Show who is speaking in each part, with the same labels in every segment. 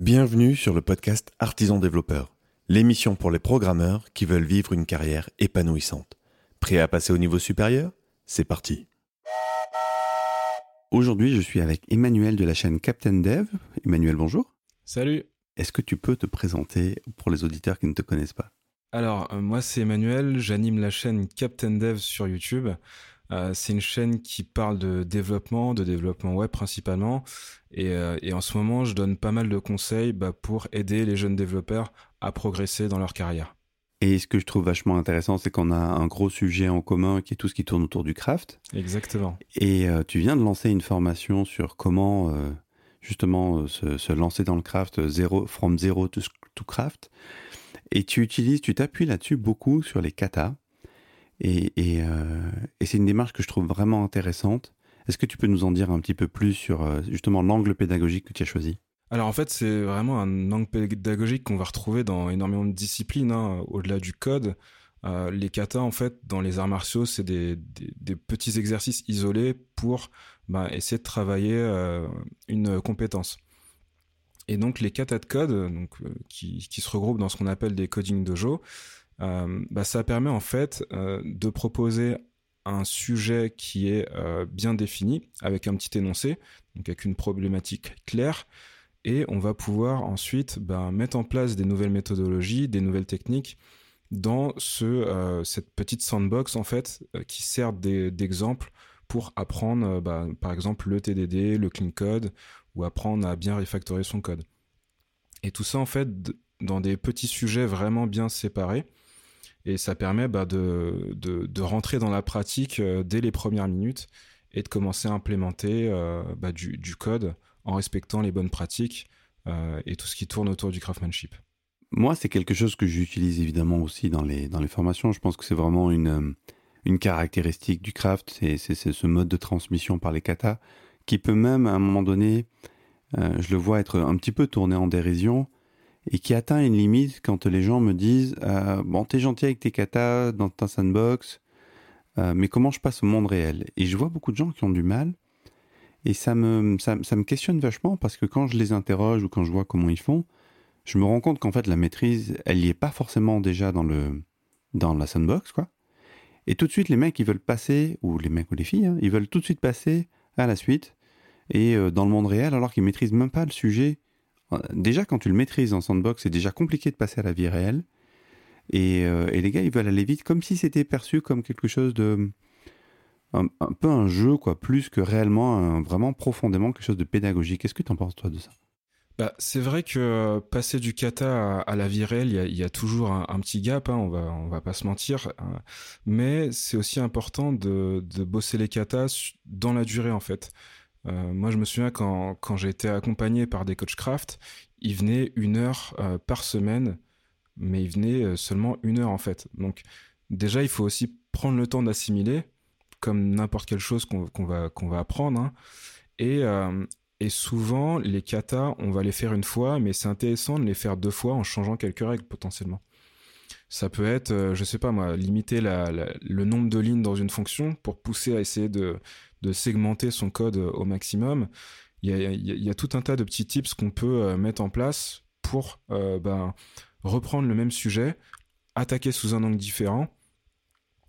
Speaker 1: Bienvenue sur le podcast Artisan Développeur, l'émission pour les programmeurs qui veulent vivre une carrière épanouissante. Prêt à passer au niveau supérieur? C'est parti. Aujourd'hui, je suis avec Emmanuel de la chaîne Captain Dev. Emmanuel, bonjour.
Speaker 2: Salut.
Speaker 1: Est-ce que tu peux te présenter pour les auditeurs qui ne te connaissent pas?
Speaker 2: Alors, euh, moi c'est Emmanuel, j'anime la chaîne Captain Dev sur YouTube. Euh, c'est une chaîne qui parle de développement, de développement web principalement. Et, euh, et en ce moment, je donne pas mal de conseils bah, pour aider les jeunes développeurs à progresser dans leur carrière.
Speaker 1: Et ce que je trouve vachement intéressant, c'est qu'on a un gros sujet en commun qui est tout ce qui tourne autour du craft.
Speaker 2: Exactement.
Speaker 1: Et euh, tu viens de lancer une formation sur comment justement se, se, lancer dans le craft zéro, from zero to, to craft. Et tu utilises, tu t'appuies là-dessus beaucoup sur les katas. Et, euh, et, c'est une démarche que je trouve vraiment intéressante. Est-ce que tu peux nous en dire un petit peu plus sur euh, justement l'angle pédagogique que tu as choisi?
Speaker 2: Alors en fait, c'est vraiment un angle pédagogique qu'on va retrouver dans énormément de disciplines, hein, au-delà du code. Euh, les katas, en fait, dans les arts martiaux, c'est des, petits exercices isolés pour bah, essayer de travailler une compétence. Et donc les katas de code, donc, qui, qui, se regroupent dans ce qu'on appelle des coding dojo, bah, ça permet en fait euh, de proposer un sujet qui est euh, bien défini avec un petit énoncé, donc avec une problématique claire, et on va pouvoir ensuite bah, mettre en place des nouvelles méthodologies, des nouvelles techniques dans ce, euh, cette petite sandbox en fait qui sert d'exemple pour apprendre bah, par exemple le TDD, le clean code ou apprendre à bien refactorer son code. Et tout ça en fait dans des petits sujets vraiment bien séparés et ça permet bah, de, de, rentrer dans la pratique euh, dès les premières minutes et de commencer à implémenter euh, bah, du, du, code en respectant les bonnes pratiques euh, et tout ce qui tourne autour du craftsmanship.
Speaker 1: Moi, c'est quelque chose que j'utilise évidemment aussi dans les, dans les formations. Je pense que c'est vraiment une, une caractéristique du craft, c'est ce mode de transmission par les katas qui peut même à un moment donné, je le vois être un petit peu tourné en dérision et qui atteint une limite quand les gens me disent euh, Bon, t'es gentil avec tes katas dans ta sandbox, euh, mais comment je passe au monde réel? Et je vois beaucoup de gens qui ont du mal, et ça me, ça, ça, me questionne vachement parce que quand je les interroge ou quand je vois comment ils font, je me rends compte qu'en fait la maîtrise, elle n'y est pas forcément déjà dans, le, dans la sandbox, quoi. Et tout de suite, les mecs, ils veulent passer, ou les mecs ou les filles, hein, ils veulent tout de suite passer à la suite et euh, dans le monde réel alors qu'ils maîtrisent même pas le sujet Déjà, quand tu le maîtrises en sandbox, c'est déjà compliqué de passer à la vie réelle. Et, euh, et les gars, ils veulent aller vite, comme si c'était perçu comme quelque chose de. Un, peu un jeu, quoi, plus que réellement, vraiment profondément quelque chose de pédagogique. Qu'est-ce que tu en penses, toi, de ça?
Speaker 2: Bah, c'est vrai que passer du kata à, la vie réelle, il y a, toujours un, un petit gap, hein, on va on va pas se mentir, hein. mais c'est aussi important de, de bosser les katas dans la durée en fait. Euh, moi, je me souviens quand, quand j'ai été accompagné par des coachs craft, ils venaient une heure euh, par semaine, mais ils venaient euh, seulement une heure en fait. Donc, déjà, il faut aussi prendre le temps d'assimiler, comme n'importe quelle chose qu'on qu va, qu'on va apprendre. Hein. Et, souvent, les katas, on va les faire une fois, mais c'est intéressant de les faire deux fois en changeant quelques règles potentiellement. Ça peut être, je sais pas moi, limiter le nombre de lignes dans une fonction pour pousser à essayer de, de segmenter son code au maximum. Il y a, tout un tas de petits tips qu'on peut euh, mettre en place pour euh, ben, reprendre le même sujet, attaquer sous un angle différent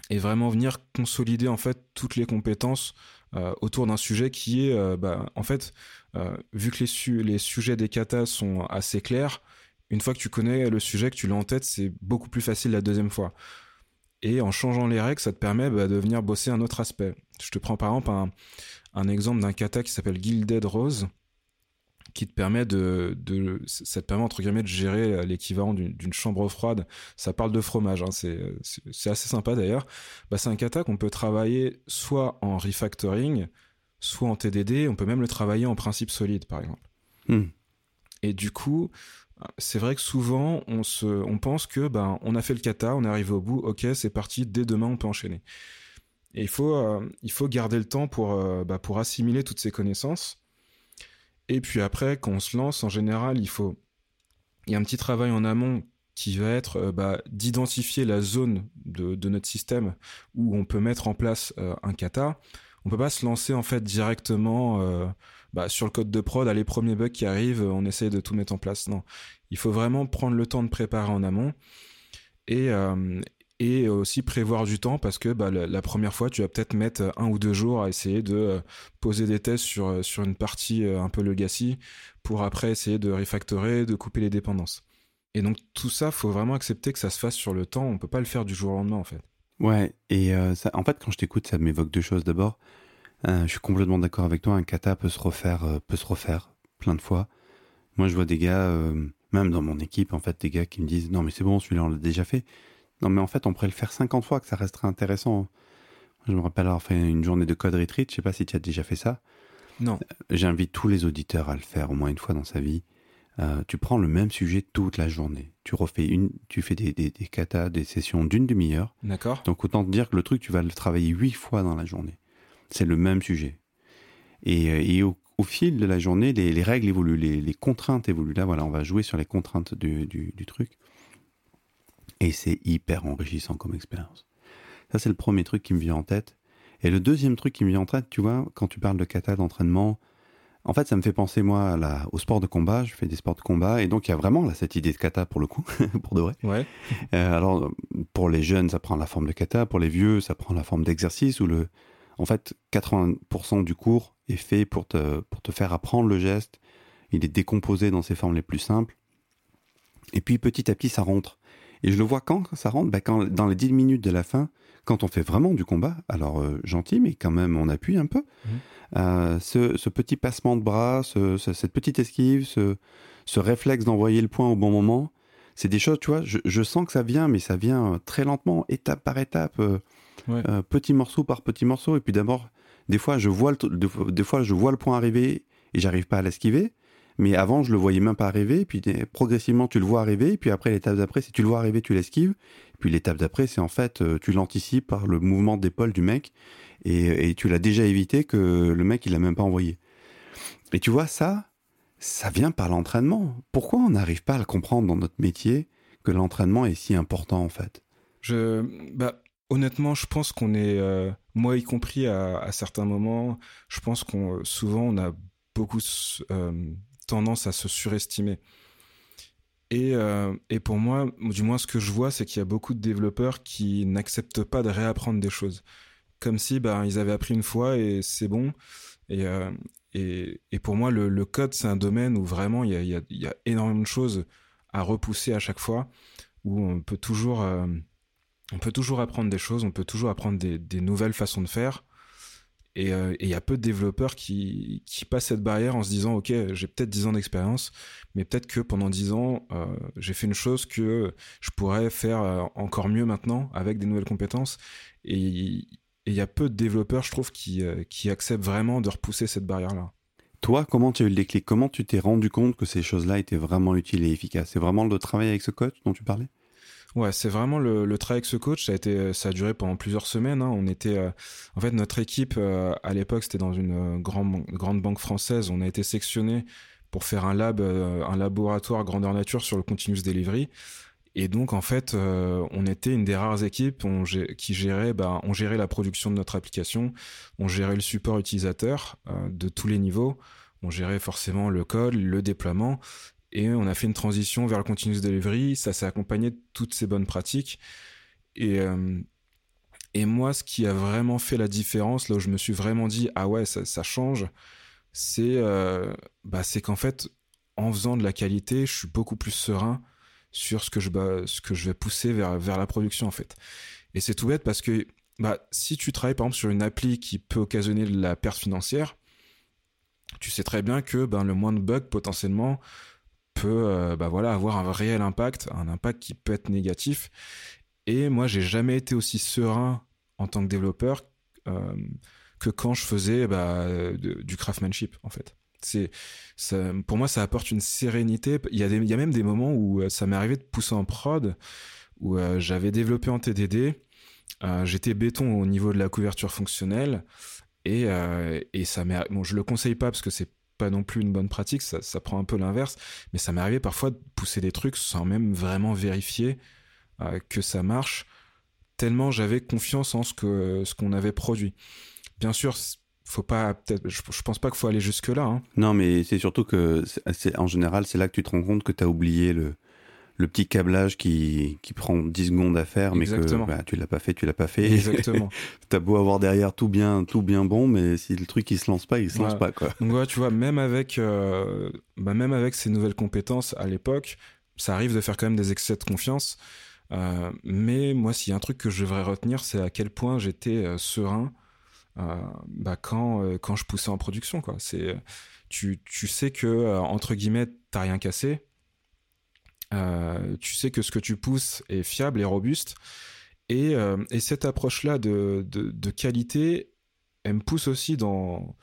Speaker 2: et vraiment venir consolider en fait toutes les compétences euh, autour d'un sujet qui est, euh, bah, en fait, euh, vu que les, les sujets des katas sont assez clairs, une fois que tu connais le sujet, que tu l'as en tête, c'est beaucoup plus facile la deuxième fois. Et en changeant les règles, ça te permet bah, de venir bosser un autre aspect. Je te prends par exemple un, un exemple d'un kata qui s'appelle Gilded Rose, qui te permet de, de, ça te permet entre guillemets de gérer l'équivalent d'une chambre froide. Ça parle de fromage, hein, c'est assez sympa d'ailleurs. Bah, c'est un kata qu'on peut travailler soit en refactoring, soit en TDD. On peut même le travailler en principe solide, par exemple.
Speaker 1: Hmm.
Speaker 2: Et du coup, c'est vrai que souvent on se, on pense que ben on a fait le kata, on est arrivé au bout, ok, c'est parti, dès demain on peut enchaîner. Et il faut, euh, il faut garder le temps pour, euh, bah, pour assimiler toutes ces connaissances. Et puis après, quand on se lance, en général, il faut, il y a un petit travail en amont qui va être euh, bah, d'identifier la zone de, de, notre système où on peut mettre en place un kata. On peut pas se lancer en fait directement bah, sur le code de prod, les premiers bugs qui arrivent, on essaie de tout mettre en place. Non, il faut vraiment prendre le temps de préparer en amont et, euh, aussi prévoir du temps parce que bah, la, première fois, tu vas peut-être mettre un ou deux jours à essayer de euh, poser des tests sur, sur une partie euh, un peu legacy pour après essayer de refactorer, de couper les dépendances. Et donc tout ça, faut vraiment accepter que ça se fasse sur le temps. On peut pas le faire du jour au lendemain en fait.
Speaker 1: Ouais, et ça, en fait, quand je t'écoute, ça m'évoque deux choses. D'abord, je suis complètement d'accord avec toi. Un kata peut se refaire, peut se refaire plein de fois. Moi, je vois des gars même dans mon équipe, en fait, des gars qui me disent non, mais c'est bon, celui-là, on l'a déjà fait. Non, mais en fait, on pourrait le faire 50 fois, que ça resterait intéressant. Je me rappelle avoir fait une journée de code retreat. Je sais pas si tu as déjà fait ça.
Speaker 2: Non.
Speaker 1: Euh, j'invite tous les auditeurs à le faire au moins une fois dans sa vie. Euh, tu prends le même sujet toute la journée. Tu refais une, tu fais des, des, des katas, des sessions d'une demi-heure.
Speaker 2: D'accord.
Speaker 1: Donc autant te dire que le truc, tu vas le travailler huit fois dans la journée. C'est le même sujet. Et, euh, et au, au fil de la journée, les, règles évoluent, les, contraintes évoluent. Là, voilà, on va jouer sur les contraintes du, truc. Et c'est hyper enrichissant comme expérience. Ça, c'est le premier truc qui me vient en tête. Et le deuxième truc qui me vient en tête, tu vois, quand tu parles de kata, d'entraînement, en fait, ça me fait penser, moi, à au sport de combat. Je fais des sports de combat. Et donc, il y a vraiment là, cette idée de kata pour le coup, pour de vrai.
Speaker 2: Ouais.
Speaker 1: Euh, alors, pour les jeunes, ça prend la forme de kata. Pour les vieux, ça prend la forme d'exercice où le, en fait, 80% du cours est fait pour te, pour te faire apprendre le geste. Il est décomposé dans ses formes les plus simples. Et puis petit à petit, ça rentre. Et je le vois quand ça rentre? Bah, quand, Dans les 10 minutes de la fin, quand on fait vraiment du combat, alors euh, gentil, mais quand même on appuie un peu, mmh. euh, ce, petit passement de bras, cette petite esquive, ce, réflexe d'envoyer le point au bon moment, c'est des choses, tu vois, je, je, sens que ça vient, mais ça vient très lentement, étape par étape. Euh, euh, petit morceau par petit morceau. Et puis d'abord, des fois, je vois le, des fois, je vois le point arriver et j'arrive pas à l'esquiver. Mais avant, je le voyais même pas arriver. Puis progressivement, tu le vois arriver. Et puis après, l'étape d'après, si tu le vois arriver, tu l'esquives. Puis l'étape d'après, c'est en fait, euh, tu l'anticipes par le mouvement d'épaule du mec. Et, tu l'as déjà évité que le mec, il l'a même pas envoyé. Et tu vois, ça, ça vient par l'entraînement. Pourquoi on n'arrive pas à le comprendre dans notre métier que l'entraînement est si important en fait?
Speaker 2: Je, bah, Honnêtement, je pense qu'on est, euh, moi y compris à, certains moments, je pense qu'on souvent on a beaucoup euh, tendance à se surestimer. Et, euh, et, pour moi, du moins ce que je vois, c'est qu'il y a beaucoup de développeurs qui n'acceptent pas de réapprendre des choses. Comme si ben, ils avaient appris une fois et c'est bon. Et, et, et, pour moi, le, le code, c'est un domaine où vraiment il y a, y, a, y a, énormément de choses à repousser à chaque fois, où on peut toujours on peut toujours apprendre des choses, on peut toujours apprendre des, nouvelles façons de faire. Euh, et il y a peu de développeurs qui, passent cette barrière en se disant, OK, j'ai peut-être 10 ans d'expérience, mais peut-être que pendant 10 ans, euh, j'ai fait une chose que je pourrais faire euh, encore mieux maintenant avec des nouvelles compétences. Et il y a peu de développeurs, je trouve, qui, qui acceptent vraiment de repousser cette barrière-là.
Speaker 1: Toi, comment tu as eu le déclic? Comment tu t'es rendu compte que ces choses-là étaient vraiment utiles et efficaces? C'est vraiment le travail avec ce coach dont tu parlais?
Speaker 2: Ouais, c'est vraiment le, travail avec ce coach. Ça a été, ça a duré pendant plusieurs semaines. Hein. On était, euh, en fait, notre équipe euh, à l'époque, c'était dans une euh, grande, grande banque française. On a été sectionné pour faire un lab, un laboratoire grandeur nature sur le continuous delivery. Et donc, en fait, on était une des rares équipes qui gérait, bah, on gérait la production de notre application, on gérait le support utilisateur de tous les niveaux, on gérait forcément le code, le déploiement, et on a fait une transition vers le continuous delivery. Ça s'est accompagné de toutes ces bonnes pratiques. Et, euh, et moi, ce qui a vraiment fait la différence, là où je me suis vraiment dit, ah ouais, ça, change, c'est euh, bah, qu'en fait, en faisant de la qualité, je suis beaucoup plus serein sur ce que je, bah, ce que je vais pousser vers, vers la production, en fait. Et c'est tout bête parce que bah, si tu travailles, par exemple, sur une appli qui peut occasionner de la perte financière, tu sais très bien que ben, le moins de bugs, potentiellement, peut euh, bah voilà, avoir un réel impact, un impact qui peut être négatif. Et moi, j'ai jamais été aussi serein en tant que développeur euh, que quand je faisais bah, du craftsmanship, en fait. C'est, pour moi, ça apporte une sérénité. Il y, a a même des moments où euh, ça m'est arrivé de pousser en prod, où j'avais développé en TDD, j'étais béton au niveau de la couverture fonctionnelle, et, et ça m'est, bon, je le conseille pas parce que c'est pas non plus une bonne pratique, ça, ça prend un peu l'inverse, mais ça m'est arrivé parfois de pousser des trucs sans même vraiment vérifier euh, que ça marche, tellement j'avais confiance en ce ce qu'on avait produit. Bien sûr, faut pas peut-être je, pense pas qu'il faut aller jusque là hein.
Speaker 1: non mais c'est surtout que en général c'est là que tu te rends compte que tu as oublié le le petit câblage qui, qui prend 10 secondes à faire, mais que bah, tu l'as pas fait, tu l'as pas fait.
Speaker 2: Exactement.
Speaker 1: T'as beau avoir derrière tout bien, tout bien bon, mais si le truc il se lance pas, il se lance pas quoi.
Speaker 2: Donc tu vois, même avec, euh, bah, même avec ces nouvelles compétences à l'époque, ça arrive de faire quand même des excès de confiance. Euh, mais moi, s'il y a un truc que je devrais retenir, c'est à quel point j'étais euh, serein bah, quand quand je poussais en production quoi. C'est tu, tu sais que entre guillemets t'as rien cassé euh, tu sais que ce que tu pousses est fiable et robuste. Et, euh, et cette approche-là de, de, qualité, elle me pousse aussi dans,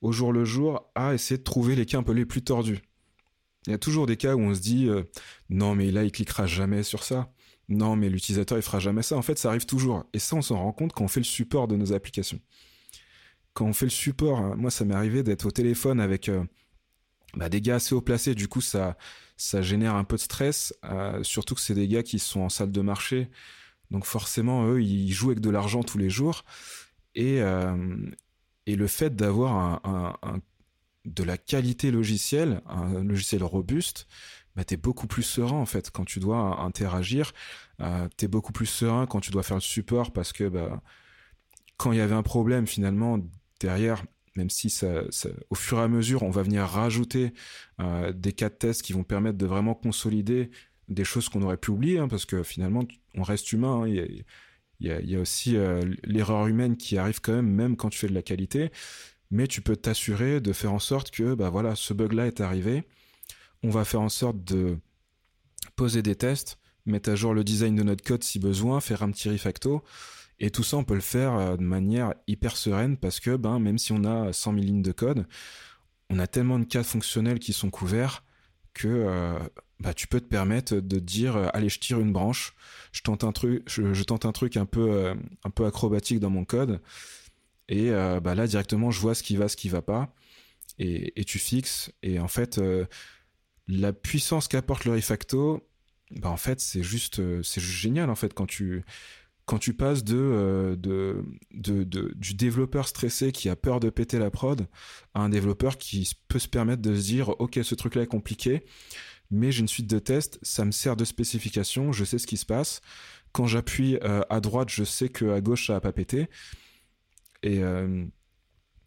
Speaker 2: au jour le jour à essayer de trouver les cas un peu les plus tordus. Il y a toujours des cas où on se dit euh, non mais là il cliquera jamais sur ça. Non mais l'utilisateur il fera jamais ça. En fait ça arrive toujours. Et ça on s'en rend compte quand on fait le support de nos applications. Quand on fait le support, hein, moi ça m'est arrivé d'être au téléphone avec bah, des gars assez haut placés. Du coup ça ça génère un peu de stress, euh, surtout que c'est des gars qui sont en salle de marché, donc forcément eux ils jouent avec de l'argent tous les jours. Et euh, et le fait d'avoir de la qualité logicielle, un logiciel robuste, bah t'es beaucoup plus serein en fait quand tu dois interagir, euh, t'es beaucoup plus serein quand tu dois faire le support parce que bah quand il y avait un problème finalement derrière même si au fur et à mesure, on va venir rajouter euh, des cas de tests qui vont permettre de vraiment consolider des choses qu'on aurait pu oublier, hein, parce que finalement, on reste humain. Hein, il, y a, aussi euh, l'erreur humaine qui arrive quand même, même quand tu fais de la qualité. Mais tu peux t'assurer de faire en sorte que, bah voilà, ce bug-là est arrivé. On va faire en sorte de poser des tests, mettre à jour le design de notre code si besoin, faire un petit refacto et tout ça, on peut le faire euh, de manière hyper sereine parce que ben, même si on a 100 000 lignes de code, on a tellement de cas fonctionnels qui sont couverts que euh, bah, tu peux te permettre de dire euh, allez je tire une branche je tente un truc je, tente un truc un peu un peu acrobatique dans mon code et bah, là directement je vois ce qui va ce qui va pas et, et tu fixes et en fait la puissance qu'apporte le refacto bah en fait c'est juste c'est juste génial en fait quand tu quand tu passes euh, de, du développeur stressé qui a peur de péter la prod à un développeur qui peut se permettre de se dire ok ce truc là est compliqué mais j'ai une suite de tests ça me sert de spécification je sais ce qui se passe. Quand j'appuie euh, à droite je sais que à gauche ça a pas pété. Et euh,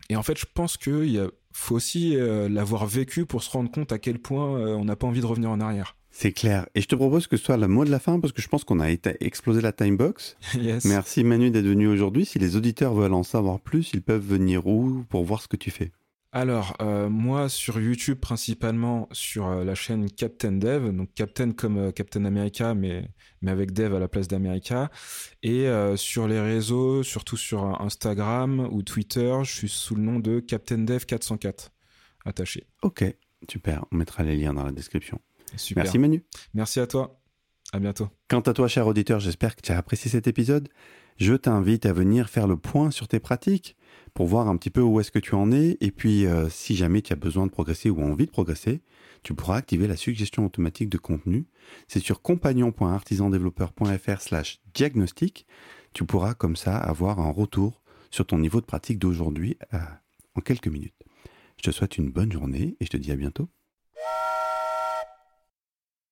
Speaker 2: et en fait je pense qu'il faut aussi l'avoir vécu pour se rendre compte à quel point on n'a pas envie de revenir en arrière
Speaker 1: c'est clair. Et je te propose que ce soit le mot de la fin parce que je pense qu'on a explosé la time box. Merci Manu d'être venu aujourd'hui. Si les auditeurs veulent en savoir plus, ils peuvent venir où pour voir ce que tu fais
Speaker 2: alors, euh, moi, sur YouTube, principalement sur euh, la chaîne Captain Dev, donc Captain comme euh, Captain America, mais, mais avec Dev à la place d'America. Et sur les réseaux, surtout sur Instagram ou Twitter, je suis sous le nom de Captain Dev 404, attaché.
Speaker 1: Ok, super. On mettra les liens dans la description. Merci Manu.
Speaker 2: Merci à toi. À bientôt.
Speaker 1: Quant à toi, cher auditeur, j'espère que tu as apprécié cet épisode. Je t'invite à venir faire le point sur tes pratiques pour voir un petit peu où est-ce que tu en es. Et puis, euh, si jamais tu as besoin de progresser ou envie de progresser, tu pourras activer la suggestion automatique de contenu. C'est sur compagnon.artisandéveloppeur.fr slash diagnostic. Tu pourras comme ça avoir un retour sur ton niveau de pratique d'aujourd'hui euh, en quelques minutes. Je te souhaite une bonne journée et je te dis à bientôt.